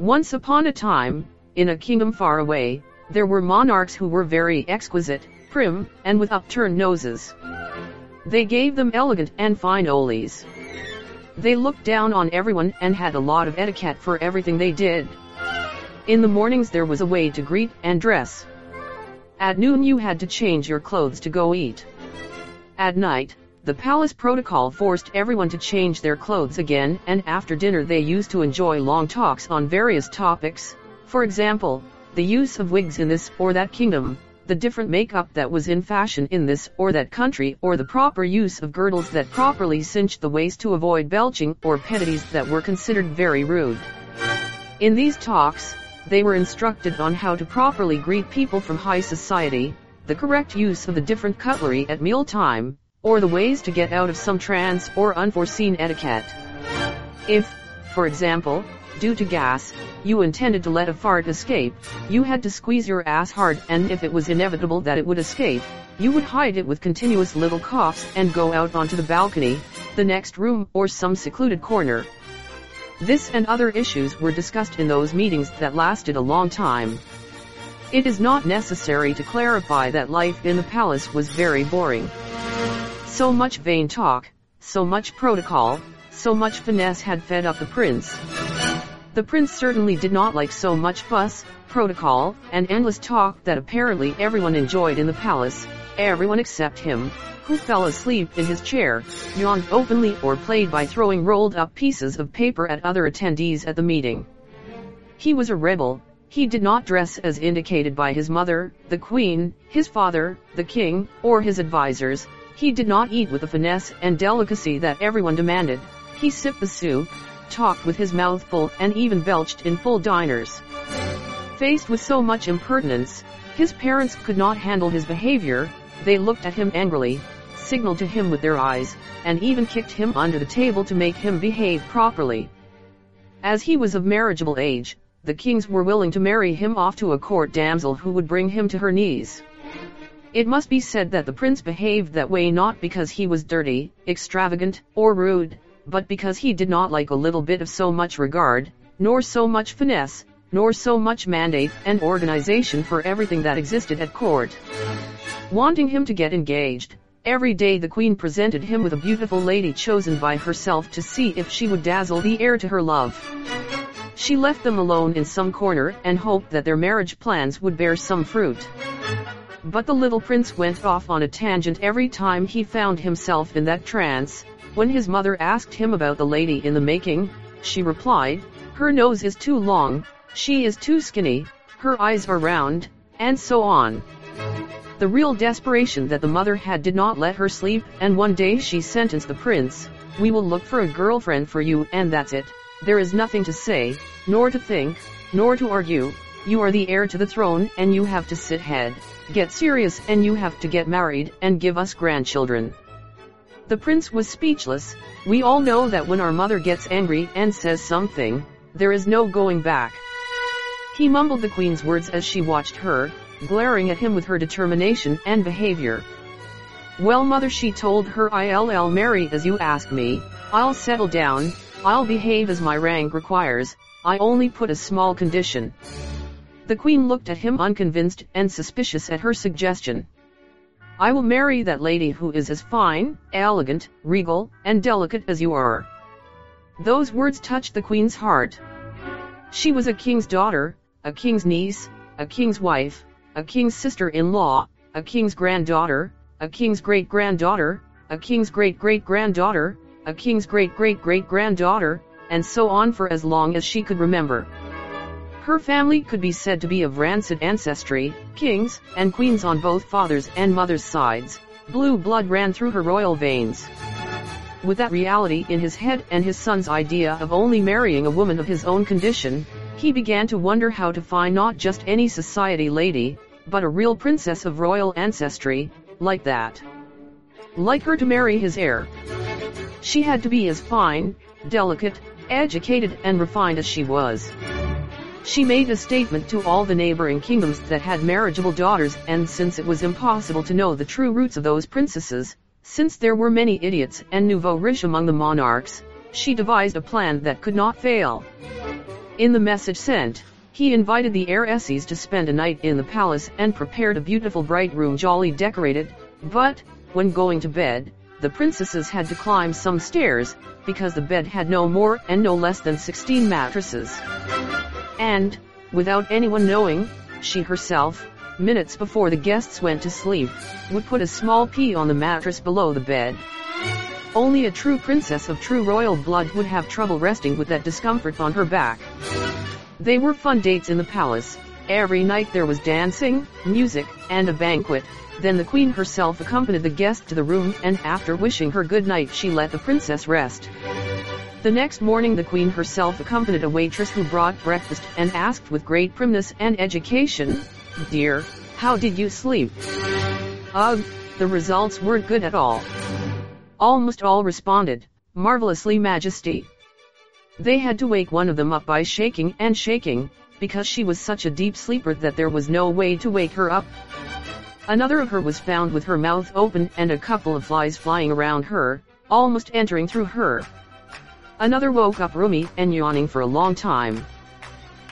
Once upon a time, in a kingdom far away, there were monarchs who were very exquisite, prim, and with upturned noses. They gave them elegant and fine olies. They looked down on everyone and had a lot of etiquette for everything they did. In the mornings there was a way to greet and dress. At noon you had to change your clothes to go eat. At night, the palace protocol forced everyone to change their clothes again and after dinner they used to enjoy long talks on various topics, for example, the use of wigs in this or that kingdom, the different makeup that was in fashion in this or that country or the proper use of girdles that properly cinched the waist to avoid belching or pettities that were considered very rude. In these talks, they were instructed on how to properly greet people from high society, the correct use of the different cutlery at mealtime, or the ways to get out of some trance or unforeseen etiquette. If, for example, due to gas, you intended to let a fart escape, you had to squeeze your ass hard and if it was inevitable that it would escape, you would hide it with continuous little coughs and go out onto the balcony, the next room or some secluded corner. This and other issues were discussed in those meetings that lasted a long time. It is not necessary to clarify that life in the palace was very boring. So much vain talk, so much protocol, so much finesse had fed up the prince. The prince certainly did not like so much fuss, protocol, and endless talk that apparently everyone enjoyed in the palace, everyone except him, who fell asleep in his chair, yawned openly or played by throwing rolled up pieces of paper at other attendees at the meeting. He was a rebel, he did not dress as indicated by his mother, the queen, his father, the king, or his advisers, he did not eat with the finesse and delicacy that everyone demanded, he sipped the soup, talked with his mouth full and even belched in full diners. Faced with so much impertinence, his parents could not handle his behavior, they looked at him angrily, signaled to him with their eyes, and even kicked him under the table to make him behave properly. As he was of marriageable age, the kings were willing to marry him off to a court damsel who would bring him to her knees. It must be said that the prince behaved that way not because he was dirty, extravagant, or rude, but because he did not like a little bit of so much regard, nor so much finesse, nor so much mandate and organization for everything that existed at court. Wanting him to get engaged, every day the queen presented him with a beautiful lady chosen by herself to see if she would dazzle the heir to her love. She left them alone in some corner and hoped that their marriage plans would bear some fruit. But the little prince went off on a tangent every time he found himself in that trance, when his mother asked him about the lady in the making, she replied, her nose is too long, she is too skinny, her eyes are round, and so on. The real desperation that the mother had did not let her sleep, and one day she sentenced the prince, we will look for a girlfriend for you and that's it, there is nothing to say, nor to think, nor to argue, you are the heir to the throne and you have to sit head, get serious and you have to get married and give us grandchildren. The prince was speechless, we all know that when our mother gets angry and says something, there is no going back. He mumbled the queen's words as she watched her, glaring at him with her determination and behavior. Well mother she told her I'll marry as you ask me, I'll settle down, I'll behave as my rank requires, I only put a small condition. The queen looked at him unconvinced and suspicious at her suggestion. I will marry that lady who is as fine, elegant, regal, and delicate as you are. Those words touched the queen's heart. She was a king's daughter, a king's niece, a king's wife, a king's sister-in-law, a king's granddaughter, a king's great-granddaughter, a king's great-great-granddaughter, a king's great-great-great-granddaughter, and so on for as long as she could remember. Her family could be said to be of rancid ancestry, kings and queens on both father's and mother's sides, blue blood ran through her royal veins. With that reality in his head and his son's idea of only marrying a woman of his own condition, he began to wonder how to find not just any society lady, but a real princess of royal ancestry, like that. Like her to marry his heir. She had to be as fine, delicate, educated and refined as she was. She made a statement to all the neighboring kingdoms that had marriageable daughters and since it was impossible to know the true roots of those princesses, since there were many idiots and nouveau riche among the monarchs, she devised a plan that could not fail. In the message sent, he invited the heiresses to spend a night in the palace and prepared a beautiful bright room jolly decorated, but, when going to bed, the princesses had to climb some stairs, because the bed had no more and no less than 16 mattresses. And, without anyone knowing, she herself, minutes before the guests went to sleep, would put a small pea on the mattress below the bed. Only a true princess of true royal blood would have trouble resting with that discomfort on her back. They were fun dates in the palace, every night there was dancing, music, and a banquet, then the queen herself accompanied the guest to the room and after wishing her good night she let the princess rest. The next morning the queen herself accompanied a waitress who brought breakfast and asked with great primness and education, Dear, how did you sleep? Ugh, the results weren't good at all. Almost all responded, marvelously majesty. They had to wake one of them up by shaking and shaking, because she was such a deep sleeper that there was no way to wake her up. Another of her was found with her mouth open and a couple of flies flying around her, almost entering through her. Another woke up roomy and yawning for a long time.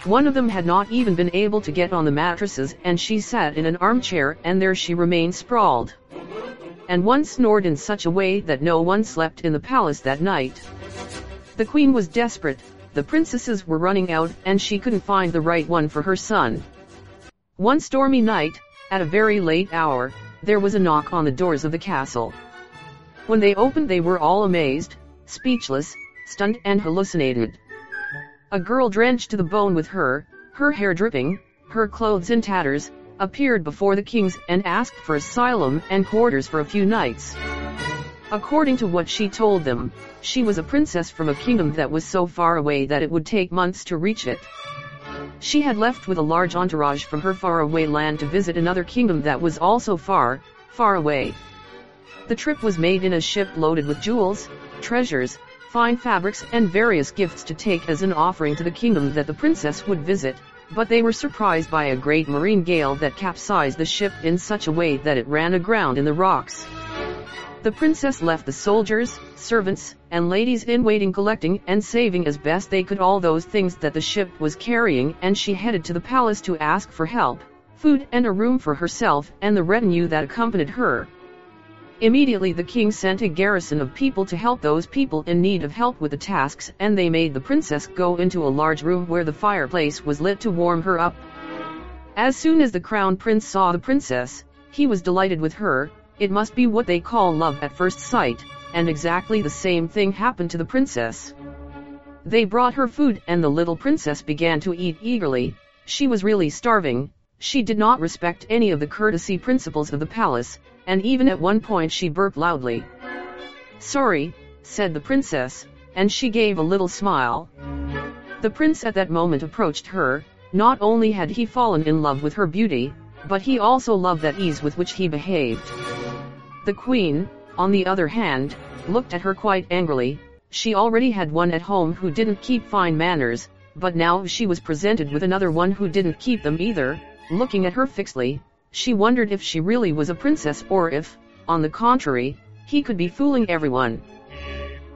One of them had not even been able to get on the mattresses and she sat in an armchair and there she remained sprawled. And one snored in such a way that no one slept in the palace that night. The queen was desperate, the princesses were running out and she couldn't find the right one for her son. One stormy night, at a very late hour, there was a knock on the doors of the castle. When they opened they were all amazed, speechless, stunned and hallucinated. A girl drenched to the bone with her, her hair dripping, her clothes in tatters, appeared before the kings and asked for asylum and quarters for a few nights. According to what she told them, she was a princess from a kingdom that was so far away that it would take months to reach it. She had left with a large entourage from her faraway land to visit another kingdom that was also far, far away. The trip was made in a ship loaded with jewels, treasures, fine fabrics and various gifts to take as an offering to the kingdom that the princess would visit, but they were surprised by a great marine gale that capsized the ship in such a way that it ran aground in the rocks. The princess left the soldiers, servants, and ladies in waiting collecting and saving as best they could all those things that the ship was carrying and she headed to the palace to ask for help, food and a room for herself and the retinue that accompanied her. Immediately the king sent a garrison of people to help those people in need of help with the tasks and they made the princess go into a large room where the fireplace was lit to warm her up. As soon as the crown prince saw the princess, he was delighted with her, it must be what they call love at first sight, and exactly the same thing happened to the princess. They brought her food and the little princess began to eat eagerly, she was really starving, she did not respect any of the courtesy principles of the palace, and even at one point she burped loudly. Sorry, said the princess, and she gave a little smile. The prince at that moment approached her, not only had he fallen in love with her beauty, but he also loved that ease with which he behaved. The queen, on the other hand, looked at her quite angrily, she already had one at home who didn't keep fine manners, but now she was presented with another one who didn't keep them either, looking at her fixedly, she wondered if she really was a princess or if, on the contrary, he could be fooling everyone.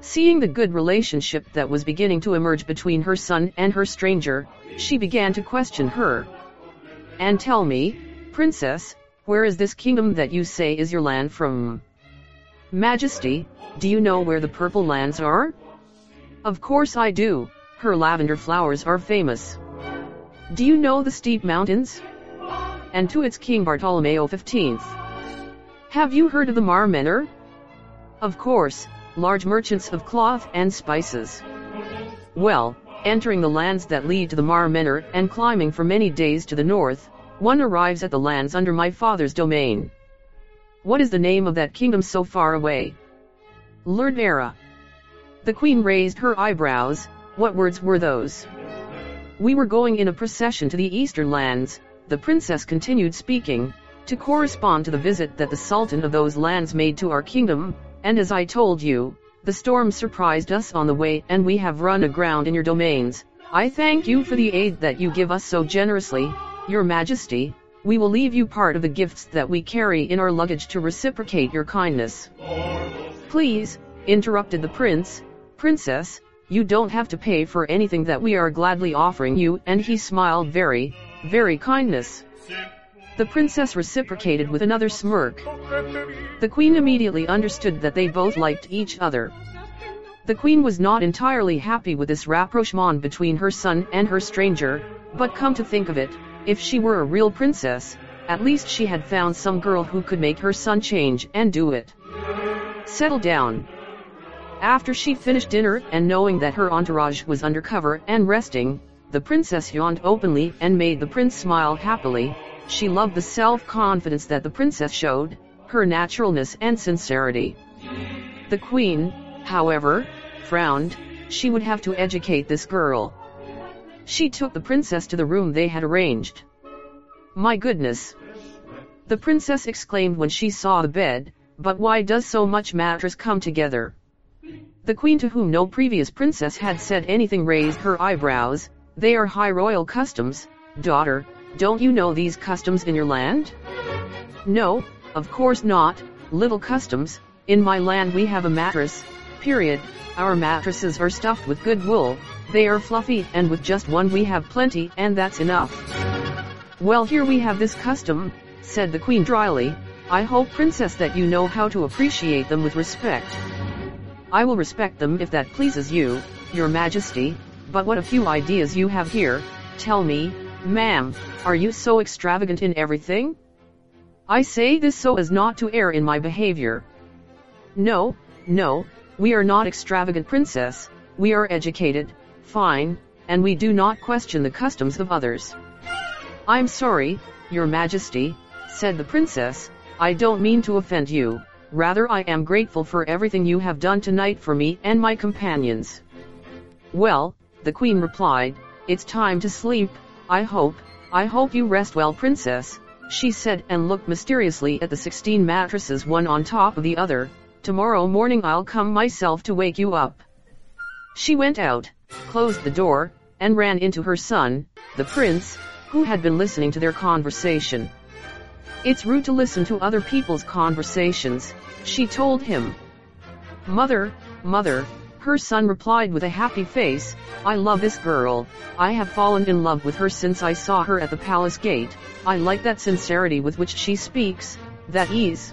Seeing the good relationship that was beginning to emerge between her son and her stranger, she began to question her. And tell me, princess, where is this kingdom that you say is your land from? Majesty, do you know where the purple lands are? Of course I do, her lavender flowers are famous. Do you know the steep mountains? And to its king Bartolomeo XV. Have you heard of the Mar Menor? Of course, large merchants of cloth and spices. Well, entering the lands that lead to the Mar Menor and climbing for many days to the north, one arrives at the lands under my father's domain. What is the name of that kingdom so far away? Lurdera. The queen raised her eyebrows, what words were those? We were going in a procession to the eastern lands, the princess continued speaking, to correspond to the visit that the sultan of those lands made to our kingdom, and as I told you, the storm surprised us on the way and we have run aground in your domains. I thank you for the aid that you give us so generously, your Majesty, we will leave you part of the gifts that we carry in our luggage to reciprocate your kindness. Please, interrupted the prince, Princess, you don't have to pay for anything that we are gladly offering you and he smiled very, very kindness. The princess reciprocated with another smirk. The queen immediately understood that they both liked each other. The queen was not entirely happy with this rapprochement between her son and her stranger, but come to think of it, if she were a real princess, at least she had found some girl who could make her son change and do it. Settle down. After she finished dinner and knowing that her entourage was undercover and resting, the princess yawned openly and made the prince smile happily. She loved the self-confidence that the princess showed, her naturalness and sincerity. The queen, however, frowned, she would have to educate this girl. She took the princess to the room they had arranged. My goodness! The princess exclaimed when she saw the bed, but why does so much mattress come together? The queen to whom no previous princess had said anything raised her eyebrows, they are high royal customs, daughter, don't you know these customs in your land? No, of course not, little customs, in my land we have a mattress, period, our mattresses are stuffed with good wool, they are fluffy and with just one we have plenty and that's enough. Well here we have this custom, said the queen dryly, I hope princess that you know how to appreciate them with respect. I will respect them if that pleases you, your majesty, but what a few ideas you have here, tell me, Ma'am, are you so extravagant in everything? I say this so as not to err in my behavior. No, no, we are not extravagant princess, we are educated, fine, and we do not question the customs of others. I'm sorry, your majesty, said the princess, I don't mean to offend you, rather I am grateful for everything you have done tonight for me and my companions. Well, the queen replied, it's time to sleep, I hope, I hope you rest well princess, she said and looked mysteriously at the sixteen mattresses one on top of the other, tomorrow morning I'll come myself to wake you up. She went out, closed the door, and ran into her son, the prince, who had been listening to their conversation. It's rude to listen to other people's conversations, she told him. Mother, mother, her son replied with a happy face, I love this girl, I have fallen in love with her since I saw her at the palace gate, I like that sincerity with which she speaks, that ease.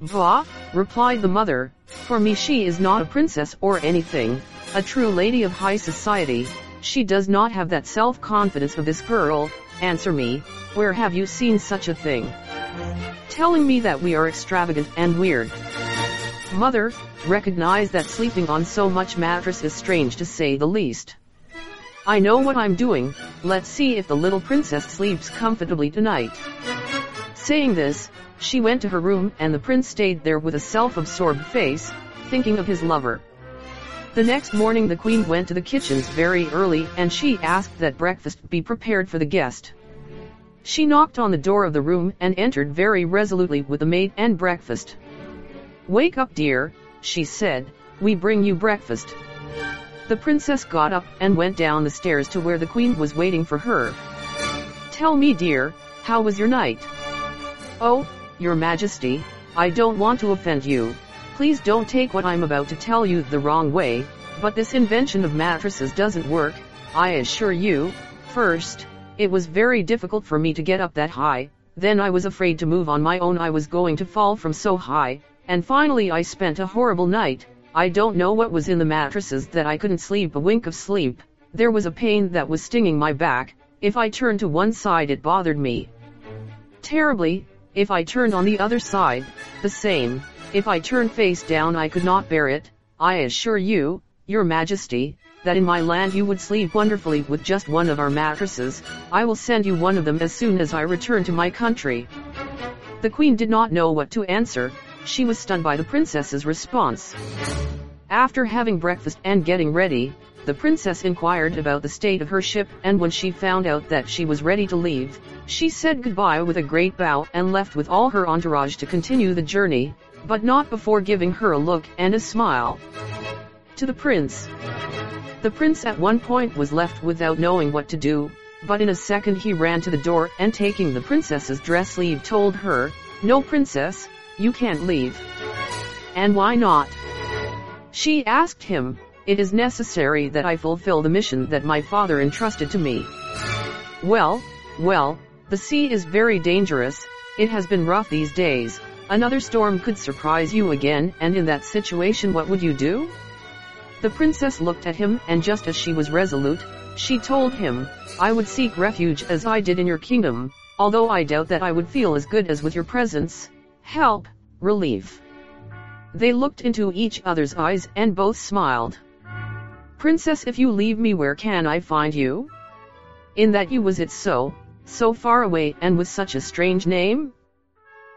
Bah, replied the mother, for me she is not a princess or anything, a true lady of high society, she does not have that self-confidence of this girl, answer me, where have you seen such a thing? Telling me that we are extravagant and weird. Mother, recognize that sleeping on so much mattress is strange to say the least. I know what I'm doing, let's see if the little princess sleeps comfortably tonight. Saying this, she went to her room and the prince stayed there with a self-absorbed face, thinking of his lover. The next morning the queen went to the kitchens very early and she asked that breakfast be prepared for the guest. She knocked on the door of the room and entered very resolutely with the maid and breakfast. Wake up dear, she said, we bring you breakfast. The princess got up and went down the stairs to where the queen was waiting for her. Tell me dear, how was your night? Oh, your majesty, I don't want to offend you, please don't take what I'm about to tell you the wrong way, but this invention of mattresses doesn't work, I assure you, first, it was very difficult for me to get up that high, then I was afraid to move on my own I was going to fall from so high, and finally I spent a horrible night, I don't know what was in the mattresses that I couldn't sleep a wink of sleep, there was a pain that was stinging my back, if I turned to one side it bothered me. Terribly, if I turned on the other side, the same, if I turned face down I could not bear it, I assure you, your majesty, that in my land you would sleep wonderfully with just one of our mattresses, I will send you one of them as soon as I return to my country. The queen did not know what to answer, she was stunned by the princess's response. After having breakfast and getting ready, the princess inquired about the state of her ship and when she found out that she was ready to leave, she said goodbye with a great bow and left with all her entourage to continue the journey, but not before giving her a look and a smile. To the prince. The prince at one point was left without knowing what to do, but in a second he ran to the door and taking the princess's dress sleeve told her, No princess, you can't leave. And why not? She asked him, it is necessary that I fulfill the mission that my father entrusted to me. Well, well, the sea is very dangerous, it has been rough these days, another storm could surprise you again and in that situation what would you do? The princess looked at him and just as she was resolute, she told him, I would seek refuge as I did in your kingdom, although I doubt that I would feel as good as with your presence, help, relief. They looked into each other's eyes and both smiled. Princess if you leave me where can I find you? In that you was it so, so far away and with such a strange name?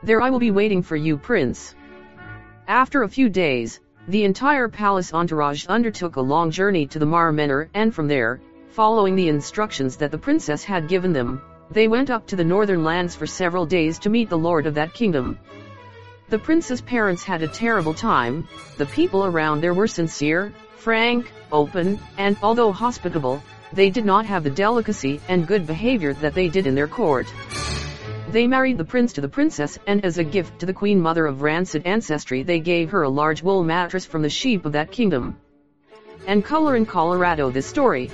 There I will be waiting for you prince. After a few days, the entire palace entourage undertook a long journey to the Mar Menor and from there, following the instructions that the princess had given them, they went up to the northern lands for several days to meet the lord of that kingdom. The prince's parents had a terrible time, the people around there were sincere, frank, open, and although hospitable, they did not have the delicacy and good behavior that they did in their court. They married the prince to the princess and as a gift to the queen mother of rancid ancestry they gave her a large wool mattress from the sheep of that kingdom. And color in Colorado this story,